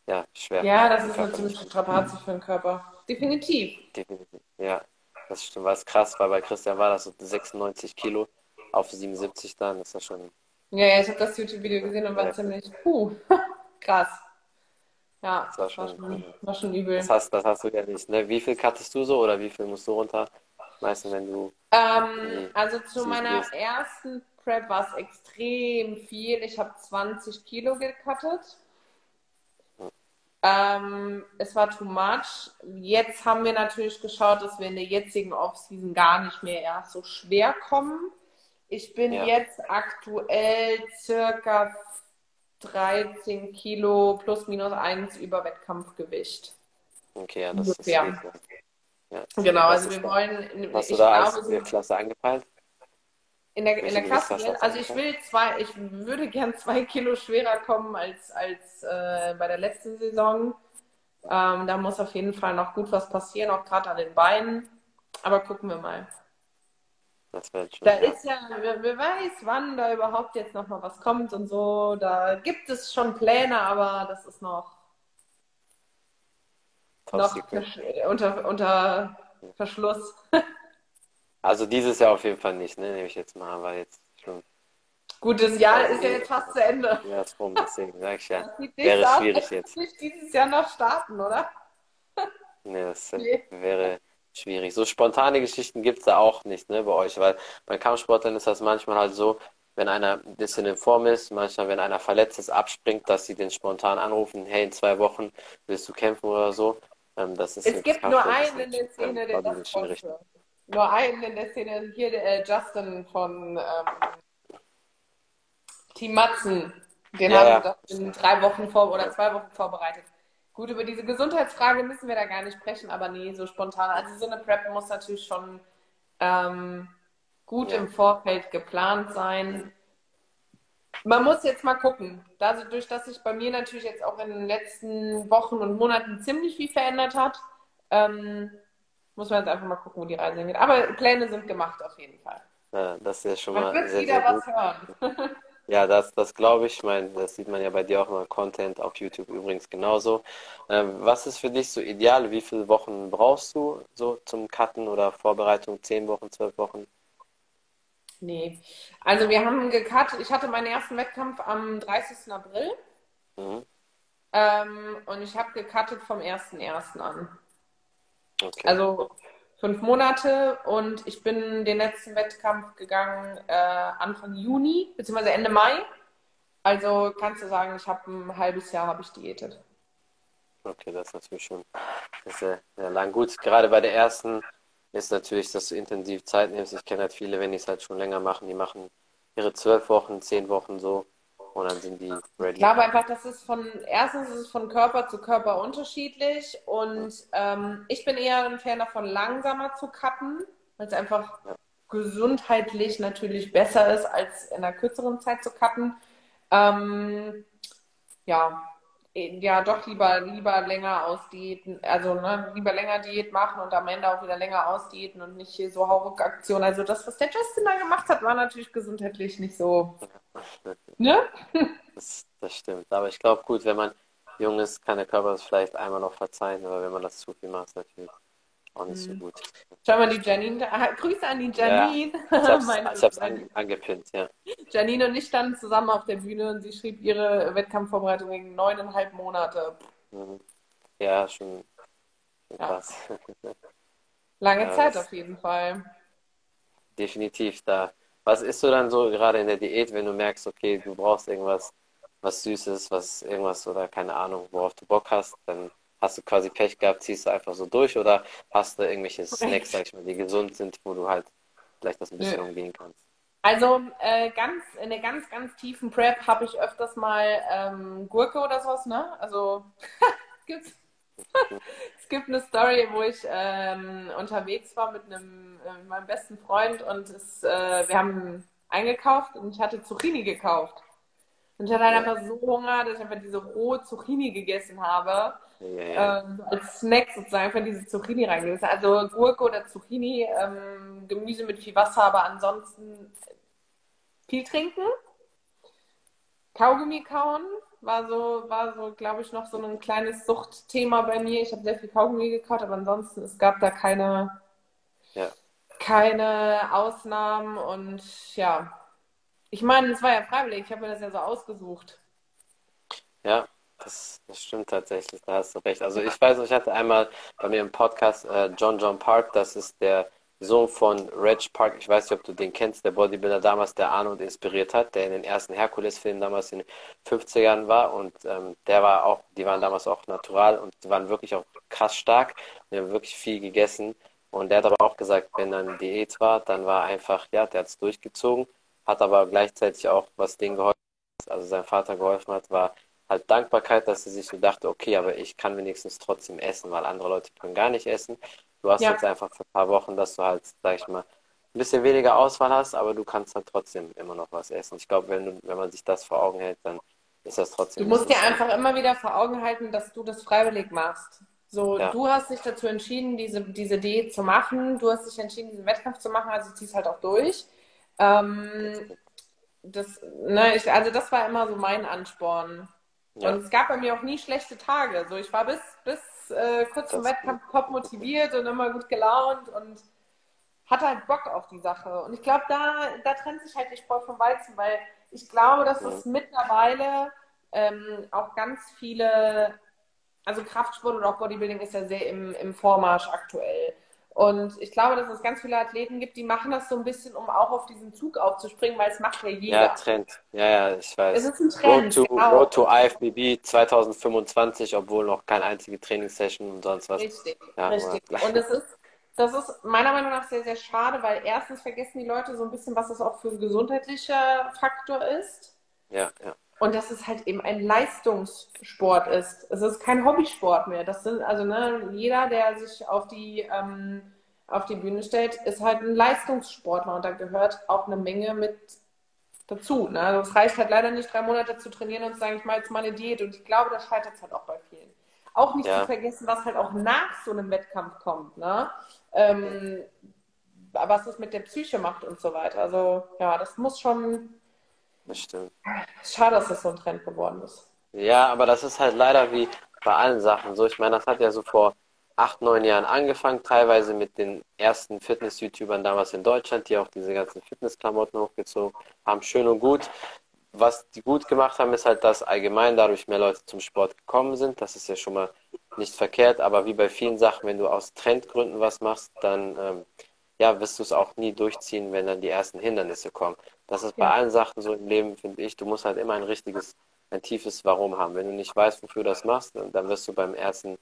[SPEAKER 1] ja, schwer.
[SPEAKER 2] Ja, das ist natürlich strapazisch für den Körper. Definitiv.
[SPEAKER 1] Definitiv, ja. Das stimmt, was krass war. Bei Christian war das so 96 Kilo auf 77 dann, das ist ja schon.
[SPEAKER 2] Ja, ja, ich habe das YouTube-Video gesehen und war ziemlich, puh, krass. Ja, das war schon, war schon, war schon übel.
[SPEAKER 1] Das hast, das hast du ja nicht. Ne? Wie viel cuttest du so oder wie viel musst du runter? Meistens, wenn du.
[SPEAKER 2] Ähm, also zu meiner gehst. ersten Prep war es extrem viel. Ich habe 20 Kilo gecuttet. Hm. Ähm, es war too much. Jetzt haben wir natürlich geschaut, dass wir in der jetzigen Offseason gar nicht mehr erst so schwer kommen. Ich bin ja. jetzt aktuell circa 13 Kilo plus minus 1 über Wettkampfgewicht.
[SPEAKER 1] Okay, ja, das Ungefähr. ist
[SPEAKER 2] ja, Genau, also wir wollen.
[SPEAKER 1] Hast du da glaube, als so Klasse angepeilt?
[SPEAKER 2] In der, in der Klasse, Klasse also ich will zwei, ich würde gern zwei Kilo schwerer kommen als, als äh, bei der letzten Saison. Ähm, da muss auf jeden Fall noch gut was passieren, auch gerade an den Beinen. Aber gucken wir mal. Das schon, da ja. ist ja, wer, wer, weiß, wann da überhaupt jetzt nochmal was kommt und so. Da gibt es schon Pläne, aber das ist noch, noch unter, unter Verschluss.
[SPEAKER 1] also dieses Jahr auf jeden Fall nicht, ne? Nehme ich jetzt mal, aber jetzt schon.
[SPEAKER 2] Gut, das Jahr also, ist ja jetzt fast zu Ende.
[SPEAKER 1] Ja, ist rum, deswegen sag ich ja. Wäre aus, schwierig jetzt.
[SPEAKER 2] Nicht dieses Jahr noch starten, oder?
[SPEAKER 1] Nee, das nee. wäre schwierig. So spontane Geschichten gibt es da auch nicht ne, bei euch, weil bei Kampfsportlern ist das manchmal halt so, wenn einer ein bisschen in Form ist, manchmal, wenn einer verletzt ist, abspringt, dass sie den spontan anrufen, hey, in zwei Wochen willst du kämpfen oder so. Ähm, das ist
[SPEAKER 2] es gibt nur einen in der Szene, der das konnte. Nur einen in der Szene, hier der äh, Justin von ähm, Team Matzen, Den
[SPEAKER 1] Ja,
[SPEAKER 2] haben wir in drei Wochen vor oder zwei Wochen vorbereitet. Gut, über diese Gesundheitsfrage müssen wir da gar nicht sprechen, aber nee, so spontan. Also so eine Prep muss natürlich schon ähm, gut
[SPEAKER 1] Ja.
[SPEAKER 2] im Vorfeld geplant sein. Man muss jetzt mal gucken. Dadurch, dass sich bei mir natürlich jetzt auch in den letzten Wochen und Monaten ziemlich viel verändert hat, ähm, muss man jetzt einfach mal gucken, wo die Reise hingeht. Aber Pläne sind gemacht auf jeden Fall.
[SPEAKER 1] Ja, das ist ja schon
[SPEAKER 2] Man
[SPEAKER 1] mal
[SPEAKER 2] wird
[SPEAKER 1] sehr,
[SPEAKER 2] wieder
[SPEAKER 1] gut.
[SPEAKER 2] was hören.
[SPEAKER 1] Ja, das, das glaube ich. Ich meine, das sieht man ja bei dir auch immer Content auf YouTube übrigens genauso. Ähm, was ist für dich so ideal? Wie viele Wochen brauchst du so zum Cutten oder Vorbereitung? Zehn Wochen, zwölf Wochen?
[SPEAKER 2] Nee. Also wir haben gecuttet. Ich hatte meinen ersten Wettkampf am 30. April
[SPEAKER 1] Mhm.
[SPEAKER 2] ähm, und ich habe gecuttet vom 1.1. an.
[SPEAKER 1] Okay.
[SPEAKER 2] Also fünf Monate und ich bin den letzten Wettkampf gegangen äh, Anfang Juni, beziehungsweise Ende Mai. Also kannst du sagen, ich habe ein halbes Jahr habe ich diätet.
[SPEAKER 1] Okay, das ist natürlich schon sehr, sehr lang. Gut, gerade bei der ersten ist natürlich, dass du intensiv Zeit nimmst. Ich kenne halt viele, wenn die es halt schon länger machen, die machen ihre zwölf Wochen, zehn Wochen so und dann sind die ready.
[SPEAKER 2] Ich glaube einfach, das ist von, erstens ist es von Körper zu Körper unterschiedlich und ähm, ich bin eher ein Fan davon, langsamer zu cutten, weil es einfach gesundheitlich natürlich besser ist, als in einer kürzeren Zeit zu cutten. Ähm, ja, ja, doch lieber, lieber länger ausdiäten, also ne, lieber länger Diät machen und am Ende auch wieder länger ausdiäten und nicht hier so Hauruck-Aktionen. Also das, was der Justin da gemacht hat, war natürlich gesundheitlich nicht so, ne?
[SPEAKER 1] Das, das stimmt. Aber ich glaube, gut, wenn man jung ist, kann der Körper das vielleicht einmal noch verzeihen, aber wenn man das zu viel macht, natürlich auch nicht so gut.
[SPEAKER 2] Schau mal, die Janine, da- ah, Grüße an die Janine.
[SPEAKER 1] Ich hab's,
[SPEAKER 2] Meine
[SPEAKER 1] ich hab's an, angepinnt, ja.
[SPEAKER 2] Janine und ich standen zusammen auf der Bühne und sie schrieb ihre Wettkampfvorbereitung in neuneinhalb Monate.
[SPEAKER 1] Mhm. Ja, schon, schon
[SPEAKER 2] Ja.
[SPEAKER 1] krass.
[SPEAKER 2] Lange
[SPEAKER 1] Ja,
[SPEAKER 2] Zeit auf jeden Fall.
[SPEAKER 1] Definitiv da. Was isst du dann so gerade in der Diät, wenn du merkst, okay, du brauchst irgendwas, was Süßes, was irgendwas oder keine Ahnung, worauf du Bock hast, dann hast du quasi Pech gehabt, ziehst du einfach so durch oder hast du irgendwelche Snacks, sag ich mal, die gesund sind, wo du halt vielleicht das ein bisschen
[SPEAKER 2] Nö.
[SPEAKER 1] umgehen kannst.
[SPEAKER 2] Also äh, ganz in der ganz, ganz tiefen Prep habe ich öfters mal ähm, Gurke oder sowas, ne? Also es gibt, es gibt eine Story, wo ich ähm, unterwegs war mit einem äh, meinem besten Freund und es, äh, wir haben eingekauft und ich hatte Zucchini gekauft. Und ich hatte halt
[SPEAKER 1] Ja.
[SPEAKER 2] einfach so Hunger, dass ich einfach diese rohe Zucchini gegessen habe.
[SPEAKER 1] Ja,
[SPEAKER 2] ähm, als Snack sozusagen für diese Zucchini reingegessen. Also Gurke oder Zucchini, ähm, Gemüse mit viel Wasser, aber ansonsten viel trinken. Kaugummi kauen war so, war so, glaube ich, noch so ein kleines Suchtthema bei mir. Ich habe sehr viel Kaugummi gekaut, aber ansonsten, es gab da keine,
[SPEAKER 1] Ja.
[SPEAKER 2] keine Ausnahmen und ja. Ich meine, es war ja freiwillig, ich habe mir das ja so ausgesucht.
[SPEAKER 1] Ja, das, das stimmt tatsächlich, da hast du recht. Also ich weiß ich hatte einmal bei mir im Podcast äh, John John Park, das ist der Sohn von Reg Park, ich weiß nicht, ob du den kennst, der Bodybuilder damals, der Arnold inspiriert hat, der in den ersten Herkules-Filmen damals in den 50ern war und ähm, der war auch, die waren damals auch natural und die waren wirklich auch krass stark und die haben wirklich viel gegessen und der hat aber auch gesagt, wenn dann Diät war, dann war einfach, ja, der hat es durchgezogen, hat aber gleichzeitig auch, was denen geholfen also sein Vater geholfen hat, war halt Dankbarkeit, dass er sich so dachte, okay, aber ich kann wenigstens trotzdem essen, weil andere Leute können gar nicht essen. Du hast
[SPEAKER 2] Ja.
[SPEAKER 1] jetzt einfach für ein paar Wochen, dass du halt, sag ich mal, ein bisschen weniger Auswahl hast, aber du kannst halt trotzdem immer noch was essen. Ich glaube, wenn, du- wenn man sich das vor Augen hält, dann ist das
[SPEAKER 2] Du
[SPEAKER 1] trotzdem
[SPEAKER 2] musst dir einfach immer wieder vor Augen halten, dass du das freiwillig machst. So,
[SPEAKER 1] Ja.
[SPEAKER 2] du hast dich dazu entschieden, diese, diese Diät zu machen. Du hast dich entschieden, diesen Wettkampf zu machen, also ziehst halt auch durch. Ähm, das, ne, ich, also das war immer so mein Ansporn.
[SPEAKER 1] Ja.
[SPEAKER 2] Und es gab bei mir auch nie schlechte Tage. So, ich war bis, bis äh, kurz vor dem
[SPEAKER 1] Das ist
[SPEAKER 2] Wettkampf top motiviert und immer gut gelaunt und hatte halt Bock auf die Sache. Und ich glaube, da, da trennt sich halt die Spreu vom Weizen, weil ich glaube, dass es mittlerweile ähm, auch ganz viele, also Kraftsport und auch Bodybuilding ist ja sehr im, im Vormarsch aktuell. Und ich glaube, dass es ganz viele Athleten gibt, die machen das so ein bisschen, um auch auf diesen Zug aufzuspringen, weil es macht ja jeder.
[SPEAKER 1] Ja, Trend. Ja, ja, ich
[SPEAKER 2] es
[SPEAKER 1] weiß.
[SPEAKER 2] ist ein Trend,
[SPEAKER 1] Road to,
[SPEAKER 2] genau.
[SPEAKER 1] Road to IFBB 2025, obwohl noch keine einzige Trainingssession und sonst was.
[SPEAKER 2] Richtig,
[SPEAKER 1] Ja,
[SPEAKER 2] richtig. Und es ist, das ist meiner Meinung nach sehr, sehr schade, weil erstens vergessen die Leute so ein bisschen, was das auch für ein gesundheitlicher Faktor ist.
[SPEAKER 1] Ja, ja.
[SPEAKER 2] Und dass es halt eben ein Leistungssport ist. Es ist kein Hobbysport mehr. Das sind also ne, jeder, der sich auf die ähm, auf die Bühne stellt, ist halt ein Leistungssportler und da gehört auch eine Menge mit dazu. Ne? Also es reicht halt leider nicht, drei Monate zu trainieren und zu sagen, ich mache jetzt mal eine Diät. Und ich glaube, das scheitert halt auch bei vielen. Auch nicht ja. zu vergessen, was halt auch nach so einem Wettkampf kommt. Ne? Ähm, was das mit der Psyche macht und so weiter. Also ja, das muss schon.
[SPEAKER 1] Das stimmt.
[SPEAKER 2] Schade, dass das so ein Trend geworden ist.
[SPEAKER 1] Ja, aber das ist halt leider wie bei allen Sachen so. Ich meine, das hat ja so vor acht, neun Jahren angefangen, teilweise mit den ersten Fitness-YouTubern damals in Deutschland, die auch diese ganzen Fitnessklamotten hochgezogen haben. Schön und gut. Was die gut gemacht haben, ist halt, dass allgemein dadurch mehr Leute zum Sport gekommen sind. Das ist ja schon mal nicht verkehrt, aber wie bei vielen Sachen, wenn du aus Trendgründen was machst, dann ähm, ja, wirst du es auch nie durchziehen, wenn dann die ersten Hindernisse kommen. Das ist bei allen Sachen so im Leben, finde ich. Du musst halt immer ein richtiges, ein tiefes Warum haben. Wenn du nicht weißt, wofür du das machst, dann wirst du beim ersten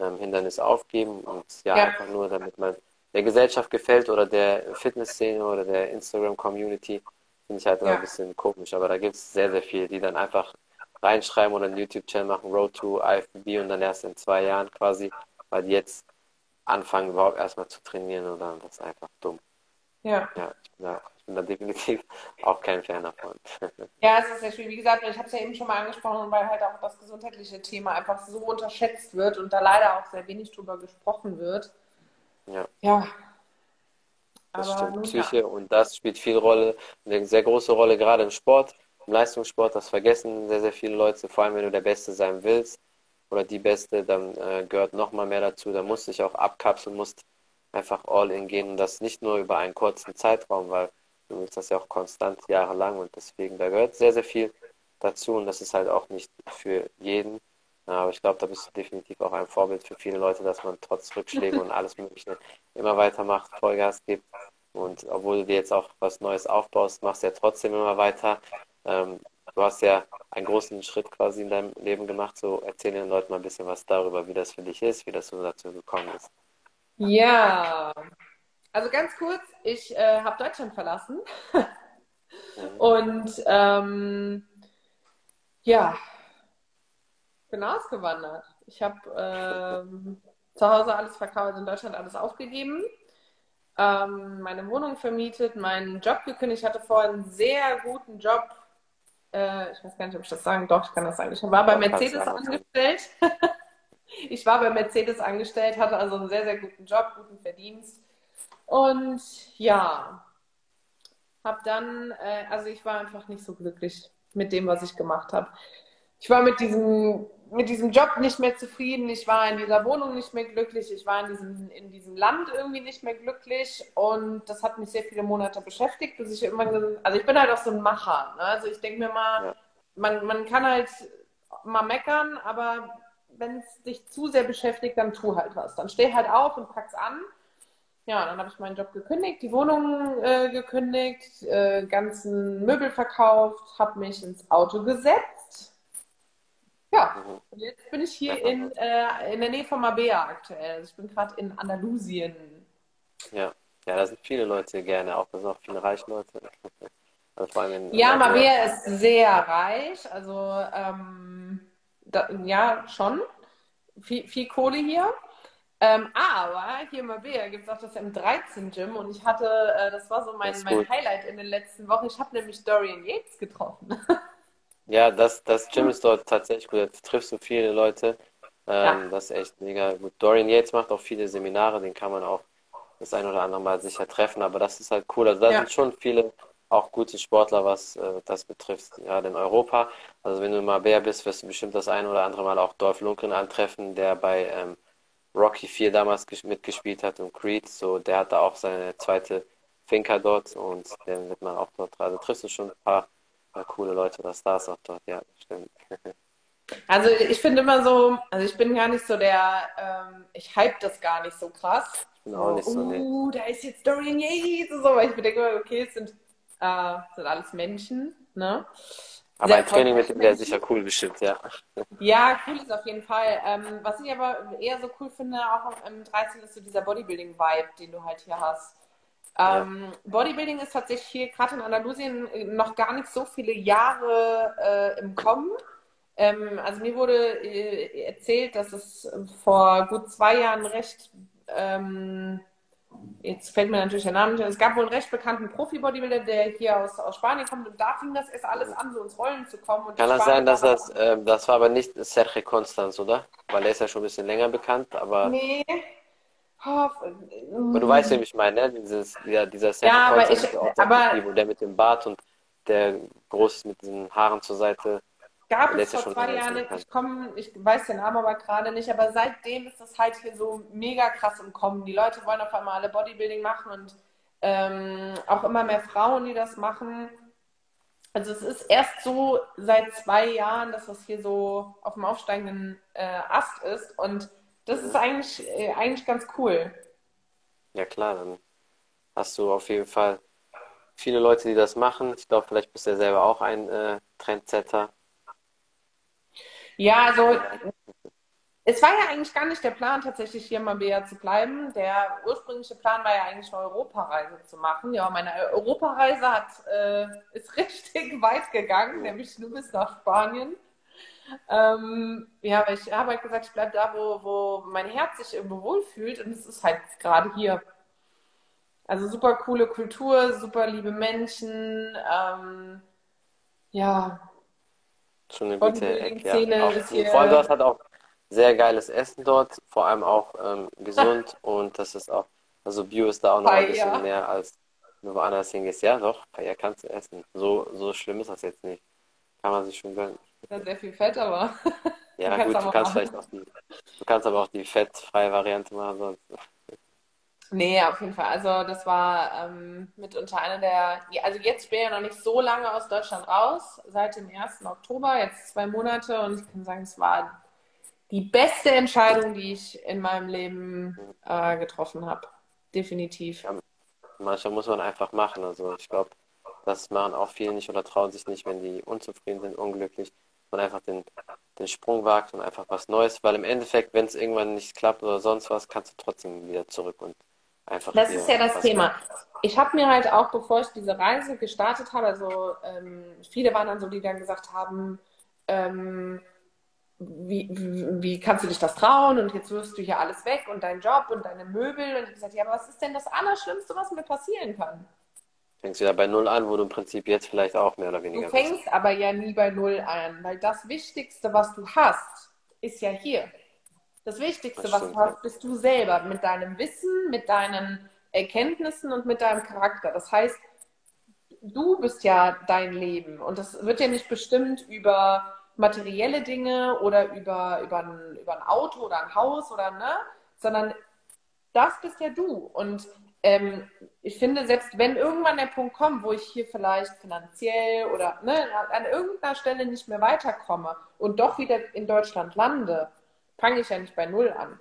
[SPEAKER 1] ähm, Hindernis aufgeben und ja, ja, einfach nur, damit man der Gesellschaft gefällt oder der Fitnessszene oder der Instagram-Community, finde ich halt immer ja. ein bisschen komisch. Aber da gibt es sehr, sehr viele, die dann einfach reinschreiben oder einen YouTube-Channel machen, Road to IFBB und dann erst in zwei Jahren quasi, weil die jetzt anfangen, überhaupt erstmal zu trainieren oder das ist einfach dumm.
[SPEAKER 2] Ja.
[SPEAKER 1] Ja, ich bin da, ich bin da definitiv auch kein Fan davon.
[SPEAKER 2] Ja, es ist sehr schwierig. Wie gesagt, ich habe es ja eben schon mal angesprochen, weil halt auch das gesundheitliche Thema einfach so unterschätzt wird und da leider auch sehr wenig drüber gesprochen wird.
[SPEAKER 1] Ja.
[SPEAKER 2] Ja.
[SPEAKER 1] Das Aber stimmt. Psyche ja. und das spielt viel Rolle, eine sehr große Rolle, gerade im Sport, im Leistungssport. Das vergessen sehr, sehr viele Leute, vor allem wenn du der Beste sein willst oder die Beste, dann äh, gehört noch mal mehr dazu. Da musst du dich auch abkapseln, musst einfach all in gehen und das nicht nur über einen kurzen Zeitraum, weil du willst das ja auch konstant jahrelang und deswegen, da gehört sehr, sehr viel dazu und das ist halt auch nicht für jeden. Aber ich glaube, da bist du definitiv auch ein Vorbild für viele Leute, dass man trotz Rückschläge und alles Mögliche immer weitermacht, Vollgas gibt. Und obwohl du dir jetzt auch was Neues aufbaust, machst du ja trotzdem immer weiter. Ähm, du hast ja einen großen Schritt quasi in deinem Leben gemacht. So erzähl den Leuten mal ein bisschen was darüber, wie das für dich ist, wie das so dazu gekommen ist.
[SPEAKER 2] Ja, also ganz kurz, ich äh, habe Deutschland verlassen und ähm, ja, bin ausgewandert. Ich habe ähm, zu Hause alles verkauft, also in Deutschland alles aufgegeben, ähm, meine Wohnung vermietet, meinen Job gekündigt. Ich hatte vorher einen sehr guten Job. Äh, ich weiß gar nicht, ob ich das sagen Doch, ich kann das sagen. Ich war bei Mercedes angestellt. ich war bei Mercedes angestellt, hatte also einen sehr, sehr guten Job, guten Verdienst. Und ja, habe dann, äh, also ich war einfach nicht so glücklich mit dem, was ich gemacht habe. Ich war mit diesem, mit diesem Job nicht mehr zufrieden, ich war in dieser Wohnung nicht mehr glücklich, ich war in diesem, in diesem Land irgendwie nicht mehr glücklich und das hat mich sehr viele Monate beschäftigt, bis ich immer, also ich bin halt auch so ein Macher, ne? also ich denke mir mal, ja. man, man kann halt mal meckern, aber wenn es dich zu sehr beschäftigt, dann tu halt was. Dann steh halt auf und pack's an. Ja, dann habe ich meinen Job gekündigt, die Wohnung äh, gekündigt, äh, ganzen Möbel verkauft, habe mich ins Auto gesetzt. Ja, und jetzt bin ich hier in, äh, in der Nähe von Mabea aktuell. Also ich bin gerade in Andalusien.
[SPEAKER 1] Ja. ja, da sind viele Leute gerne, auch da sind auch viele reiche Leute.
[SPEAKER 2] Also vor allem in, ja, Mabea ist sehr reich. Also ähm, da, ja, schon. Viel, viel Kohle hier. Ähm, aber hier in Mabea gibt es auch das M13-Gym und ich hatte, äh, das war so mein, mein Highlight in den letzten Wochen. Ich habe nämlich Dorian Yates getroffen.
[SPEAKER 1] ja, das, das Gym ist dort tatsächlich gut. Da triffst du viele Leute. Ähm, ja. Das ist echt mega gut. Dorian Yates macht auch viele Seminare, den kann man auch das ein oder andere Mal sicher treffen, aber das ist halt cool. Also da ja. sind schon viele auch gute Sportler, was äh, das betrifft, gerade in Europa. Also wenn du mal Bär bist, wirst du bestimmt das ein oder andere Mal auch Dolph Lundgren antreffen, der bei ähm, Rocky 4 damals mitgespielt hat und Creed, so der hatte auch seine zweite Finca dort und den wird man auch dort, also triffst du schon ein paar, paar coole Leute oder Stars auch dort, ja, stimmt.
[SPEAKER 2] Also ich finde immer so, also ich bin gar nicht so der, ähm, ich hype das gar nicht so krass.
[SPEAKER 1] Ich bin auch nicht so, nee.
[SPEAKER 2] Uh, da ist jetzt Dorian Yates und so, weil ich mir denke, okay, es sind äh, sind alles Menschen, ne?
[SPEAKER 1] Aber ein Training mit dem wäre sicher cool bestimmt, ja.
[SPEAKER 2] Ja, cool ist auf jeden Fall. Ähm, was ich aber eher so cool finde, auch im 13 ist so dieser Bodybuilding-Vibe, den du halt hier hast. Ähm, Bodybuilding ist tatsächlich hier gerade in Andalusien noch gar nicht so viele Jahre äh, im Kommen. Ähm, also mir wurde äh, erzählt, dass es vor gut zwei Jahren recht, ähm, jetzt fällt mir natürlich der Name nicht, es gab wohl einen recht bekannten Profi-Bodybuilder, der hier aus, aus Spanien kommt und da fing das erst alles an, so ins Rollen zu kommen.
[SPEAKER 1] Kann das sein, dass das, äh, das war aber nicht Sergio Constanz, oder? Weil er ist ja schon ein bisschen länger bekannt, aber...
[SPEAKER 2] Nee,
[SPEAKER 1] aber du weißt, wen ich meine, ne? Dieses, ja, dieser
[SPEAKER 2] Sergio ja, aber ich, aber,
[SPEAKER 1] der mit dem Bart und der groß ist mit diesen Haaren zur Seite.
[SPEAKER 2] Gab es vor zwei Jahren, ich komme, ich weiß den Namen aber gerade nicht, aber seitdem ist das halt hier so mega krass im Kommen. Die Leute wollen auf einmal alle Bodybuilding machen und ähm, auch immer mehr Frauen, die das machen. Also es ist erst so seit zwei Jahren, dass das hier so auf dem aufsteigenden äh, Ast ist und das ist eigentlich, äh, eigentlich ganz cool.
[SPEAKER 1] Ja klar, dann hast du auf jeden Fall viele Leute, die das machen. Ich glaube, vielleicht bist du ja selber auch ein äh, Trendsetter.
[SPEAKER 2] Ja, also es war ja eigentlich gar nicht der Plan, tatsächlich hier in Mabea zu bleiben. Der ursprüngliche Plan war ja eigentlich eine Europareise zu machen. Ja, meine Europareise hat, äh, ist richtig weit gegangen, nämlich nur bis nach Spanien. Ähm, ja, aber ich habe halt gesagt, ich bleibe da, wo, wo mein Herz sich irgendwo wohlfühlt und es ist halt gerade hier. Also super coole Kultur, super liebe Menschen. Ähm, ja.
[SPEAKER 1] Schon eine gute Ecke. Ja. Vor allem dort hat auch sehr geiles Essen dort, vor allem auch ähm, gesund und das ist auch, also Bio ist da auch noch ein bisschen mehr als nur woanders hingehst. Ja, doch, ja, kannst du essen. So, so schlimm ist das jetzt nicht. Kann man sich schon gönnen.
[SPEAKER 2] Ja, sehr viel Fett, aber.
[SPEAKER 1] Ja, gut, du kannst vielleicht auch die, du kannst aber auch die fettfreie Variante machen sonst.
[SPEAKER 2] Nee, auf jeden Fall. Also das war ähm, mitunter einer der, also jetzt bin ich ja noch nicht so lange aus Deutschland raus, seit dem 1. Oktober, jetzt zwei Monate und ich kann sagen, es war die beste Entscheidung, die ich in meinem Leben äh, getroffen habe. Definitiv. Ja,
[SPEAKER 1] manchmal muss man einfach machen. Also ich glaube, das machen auch viele nicht oder trauen sich nicht, wenn die unzufrieden sind, unglücklich man einfach den, den Sprung wagt und einfach was Neues, weil im Endeffekt, wenn es irgendwann nicht klappt oder sonst was, kannst du trotzdem wieder zurück und einfach.
[SPEAKER 2] Das ist ja das Thema. Ich habe mir halt auch, bevor ich diese Reise gestartet habe, also ähm, viele waren dann so, die dann gesagt haben, ähm, wie, wie, wie, kannst du dich das trauen und jetzt wirst du hier alles weg und dein Job und deine Möbel und ich habe gesagt, ja, aber was ist denn das Allerschlimmste, was mir passieren kann?
[SPEAKER 1] Fängst wieder bei Null an, wo du im Prinzip jetzt vielleicht auch mehr oder weniger
[SPEAKER 2] Du fängst bist. aber ja nie bei Null an, weil das Wichtigste, was du hast, ist ja hier. Das Wichtigste, das was du hast, bist du selber mit deinem Wissen, mit deinen Erkenntnissen und mit deinem Charakter. Das heißt, du bist ja dein Leben und das wird ja nicht bestimmt über materielle Dinge oder über, über, ein, über ein Auto oder ein Haus oder ne, sondern das bist ja du. Und ähm, ich finde, selbst wenn irgendwann der Punkt kommt, wo ich hier vielleicht finanziell oder ne, an irgendeiner Stelle nicht mehr weiterkomme und doch wieder in Deutschland lande, fange ich ja nicht bei Null an.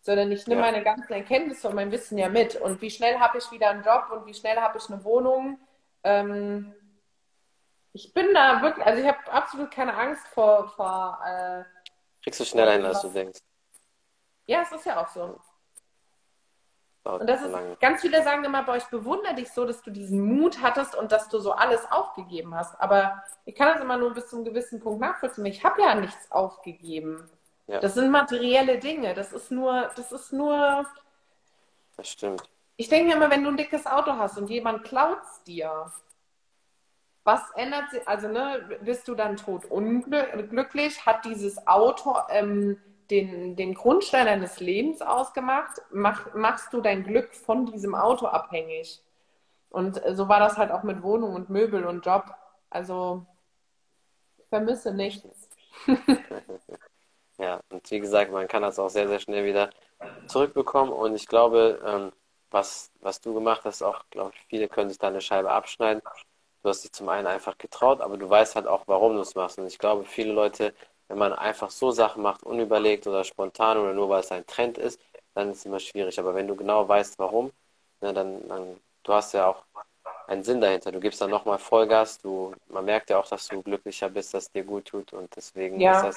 [SPEAKER 2] Sondern ich nehme ja. meine ganzen Erkenntnisse und mein Wissen ja mit. Und wie schnell habe ich wieder einen Job und wie schnell habe ich eine Wohnung? Ähm, ich bin da wirklich, also ich habe absolut keine Angst vor. vor äh,
[SPEAKER 1] Kriegst du schneller hin, als du denkst.
[SPEAKER 2] Ja, es ist ja auch so. Und das ist, ganz viele sagen immer, boah, ich bewundere dich so, dass du diesen Mut hattest und dass du so alles aufgegeben hast. Aber ich kann das immer nur bis zu einem gewissen Punkt nachvollziehen. Ich habe ja nichts aufgegeben. Ja. Das sind materielle Dinge. Das ist nur, das ist nur.
[SPEAKER 1] Das stimmt.
[SPEAKER 2] Ich denke mir immer, wenn du ein dickes Auto hast und jemand klaut es dir, was ändert sich? Also, ne, bist du dann tot unglücklich? Hat dieses Auto ähm, den, den Grundstein deines Lebens ausgemacht, mach, machst du dein Glück von diesem Auto abhängig. Und so war das halt auch mit Wohnung und Möbel und Job. Also ich vermisse nichts.
[SPEAKER 1] ja, und wie gesagt, man kann das auch sehr, sehr schnell wieder zurückbekommen. Und ich glaube, ähm, was, was du gemacht hast, auch, glaube ich, viele können sich da eine Scheibe abschneiden. Du hast dich zum einen einfach getraut, aber du weißt halt auch, warum du es machst. Und ich glaube, viele Leute wenn man einfach so Sachen macht, unüberlegt oder spontan oder nur weil es ein Trend ist, dann ist es immer schwierig. Aber wenn du genau weißt, warum, ne, dann, dann, du hast ja auch einen Sinn dahinter. Du gibst dann nochmal Vollgas. Du, man merkt ja auch, dass du glücklicher bist, dass es dir gut tut. Und deswegen ja. ist das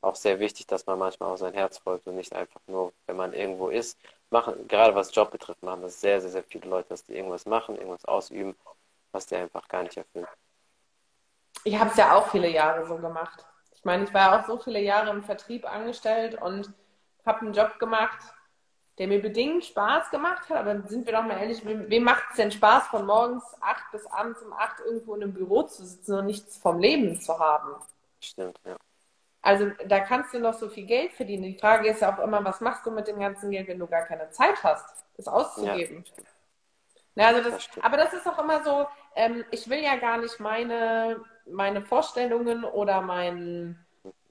[SPEAKER 1] auch sehr wichtig, dass man manchmal auch sein Herz folgt und nicht einfach nur, wenn man irgendwo ist, machen, gerade was Job betrifft, machen das sehr, sehr, sehr viele Leute, dass die irgendwas machen, irgendwas ausüben, was die einfach gar nicht erfüllt.
[SPEAKER 2] Ich habe es ja auch viele Jahre so gemacht. Ich meine, ich war auch so viele Jahre im Vertrieb angestellt und habe einen Job gemacht, der mir bedingt Spaß gemacht hat. Aber sind wir doch mal ehrlich, wem, wem macht es denn Spaß, von morgens acht bis abends um acht irgendwo in einem Büro zu sitzen und nichts vom Leben zu haben?
[SPEAKER 1] Stimmt, ja.
[SPEAKER 2] Also da kannst du noch so viel Geld verdienen. Die Frage ist ja auch immer, was machst du mit dem ganzen Geld, wenn du gar keine Zeit hast, es auszugeben? Ja, Na, also das, aber das ist auch immer so, ähm, ich will ja gar nicht meine, meine Vorstellungen oder mein,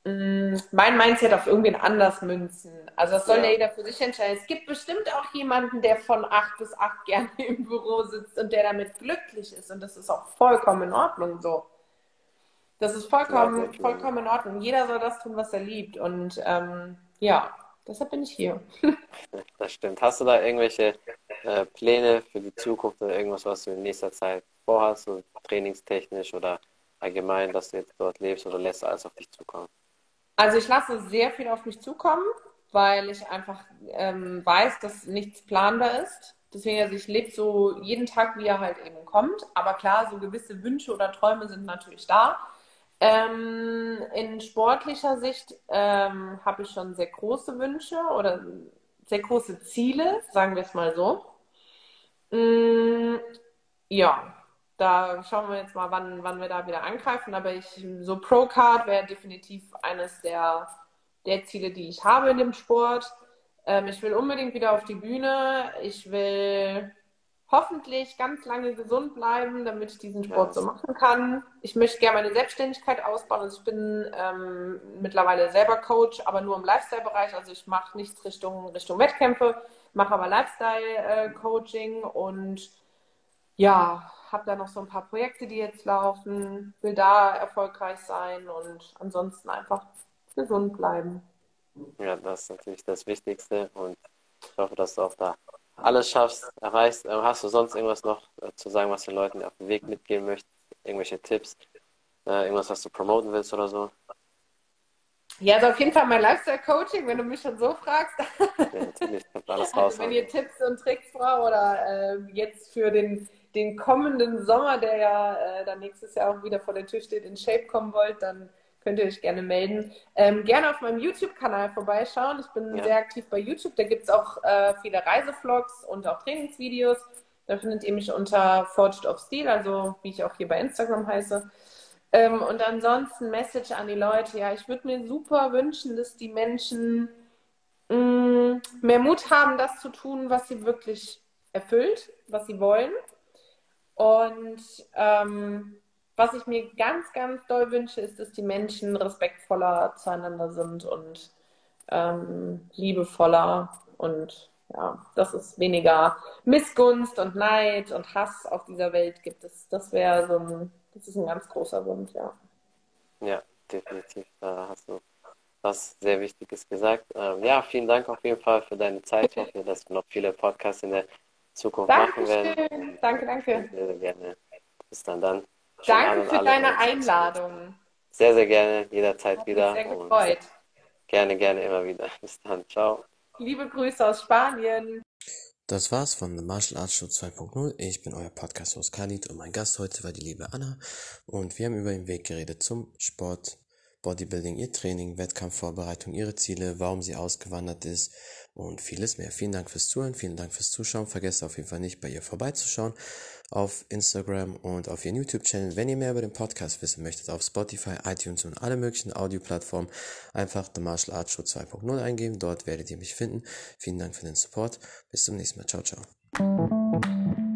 [SPEAKER 2] mm, mein Mindset auf irgendwen anders münzen. Also das soll ja. ja jeder für sich entscheiden. Es gibt bestimmt auch jemanden, der von acht bis acht gerne im Büro sitzt und der damit glücklich ist. Und das ist auch vollkommen in Ordnung so. Das ist vollkommen, vollkommen in Ordnung. Jeder soll das tun, was er liebt. Und ähm, ja, deshalb bin ich hier.
[SPEAKER 1] Das stimmt. Hast du da irgendwelche äh, Pläne für die Zukunft oder irgendwas, was du in nächster Zeit vorhast, so trainingstechnisch oder allgemein, dass du jetzt dort lebst oder lässt alles auf dich zukommen?
[SPEAKER 2] Also ich lasse sehr viel auf mich zukommen, weil ich einfach ähm, weiß, dass nichts planbar ist. Deswegen, also ich lebe so jeden Tag, wie er halt eben kommt. Aber klar, so gewisse Wünsche oder Träume sind natürlich da. Ähm, in sportlicher Sicht ähm, habe ich schon sehr große Wünsche oder sehr große Ziele, sagen wir es mal so. Mm, ja, da schauen wir jetzt mal, wann, wann wir da wieder angreifen. Aber ich, so Pro-Card wäre definitiv eines der, der Ziele, die ich habe in dem Sport. Ähm, ich will unbedingt wieder auf die Bühne. Ich will hoffentlich ganz lange gesund bleiben, damit ich diesen Sport so machen kann. Ich möchte gerne meine Selbstständigkeit ausbauen. Also ich bin ähm, mittlerweile selber Coach, aber nur im Lifestyle-Bereich. Also ich mache nichts Richtung, Richtung Wettkämpfe, mache aber Lifestyle-Coaching und ja, habe da noch so ein paar Projekte, die jetzt laufen, will da erfolgreich sein und ansonsten einfach gesund bleiben.
[SPEAKER 1] Ja, das ist natürlich das Wichtigste und ich hoffe, dass du auch da alles schaffst, erreichst. Ähm, hast du sonst irgendwas noch äh, zu sagen, was den Leuten auf dem Weg mitgehen möchtest? Irgendwelche Tipps? Äh, irgendwas, was du promoten willst oder so?
[SPEAKER 2] Ja, also auf jeden Fall mein Lifestyle-Coaching, wenn du mich schon so fragst.
[SPEAKER 1] Ja, alles raus.
[SPEAKER 2] Also, wenn ihr Tipps und Tricks braucht oder äh, jetzt für den, den kommenden Sommer, der ja äh, dann nächstes Jahr auch wieder vor der Tür steht, in Shape kommen wollt, dann könnt ihr euch gerne melden. Ähm, gerne auf meinem YouTube-Kanal vorbeischauen. Ich bin ja. sehr aktiv bei YouTube. Da gibt es auch äh, viele Reisevlogs und auch Trainingsvideos. Da findet ihr mich unter Forged of Steel, also wie ich auch hier bei Instagram heiße. Ähm, und ansonsten Message an die Leute. Ja, ich würde mir super wünschen, dass die Menschen mh, mm, mehr Mut haben, das zu tun, was sie wirklich erfüllt, was sie wollen. Und ähm, was ich mir ganz, ganz doll wünsche, ist, dass die Menschen respektvoller zueinander sind und ähm, liebevoller und ja, dass es weniger Missgunst und Neid und Hass auf dieser Welt gibt. Das, das wäre so ein, das ist ein ganz großer Wunsch, ja.
[SPEAKER 1] Ja, definitiv. Da hast du was sehr Wichtiges gesagt. Ähm, ja, vielen Dank auf jeden Fall für deine Zeit. Ich hoffe, dass wir noch viele Podcasts in der Zukunft Dankeschön. machen werden.
[SPEAKER 2] Danke, danke.
[SPEAKER 1] Sehr, sehr gerne. Bis dann dann.
[SPEAKER 2] Danke für deine Einladung.
[SPEAKER 1] Sehr, sehr gerne, jederzeit Hat wieder.
[SPEAKER 2] Mich sehr gefreut.
[SPEAKER 1] Gerne, gerne immer wieder. Bis dann. Ciao.
[SPEAKER 2] Liebe Grüße aus Spanien.
[SPEAKER 3] Das war's von The Martial Arts Show 2.0. Ich bin euer Podcast-Host Khalid und mein Gast heute war die liebe Anna. Und wir haben über den Weg geredet zum Sport, Bodybuilding, ihr Training, Wettkampfvorbereitung, ihre Ziele, warum sie ausgewandert ist und vieles mehr. Vielen Dank fürs Zuhören, vielen Dank fürs Zuschauen. Vergesst auf jeden Fall nicht, bei ihr vorbeizuschauen auf Instagram und auf ihren YouTube-Channel. Wenn ihr mehr über den Podcast wissen möchtet, auf Spotify, iTunes und alle möglichen Audioplattformen einfach The Martial Arts Show 2.0 eingeben. Dort werdet ihr mich finden. Vielen Dank für den Support. Bis zum nächsten Mal. Ciao, ciao.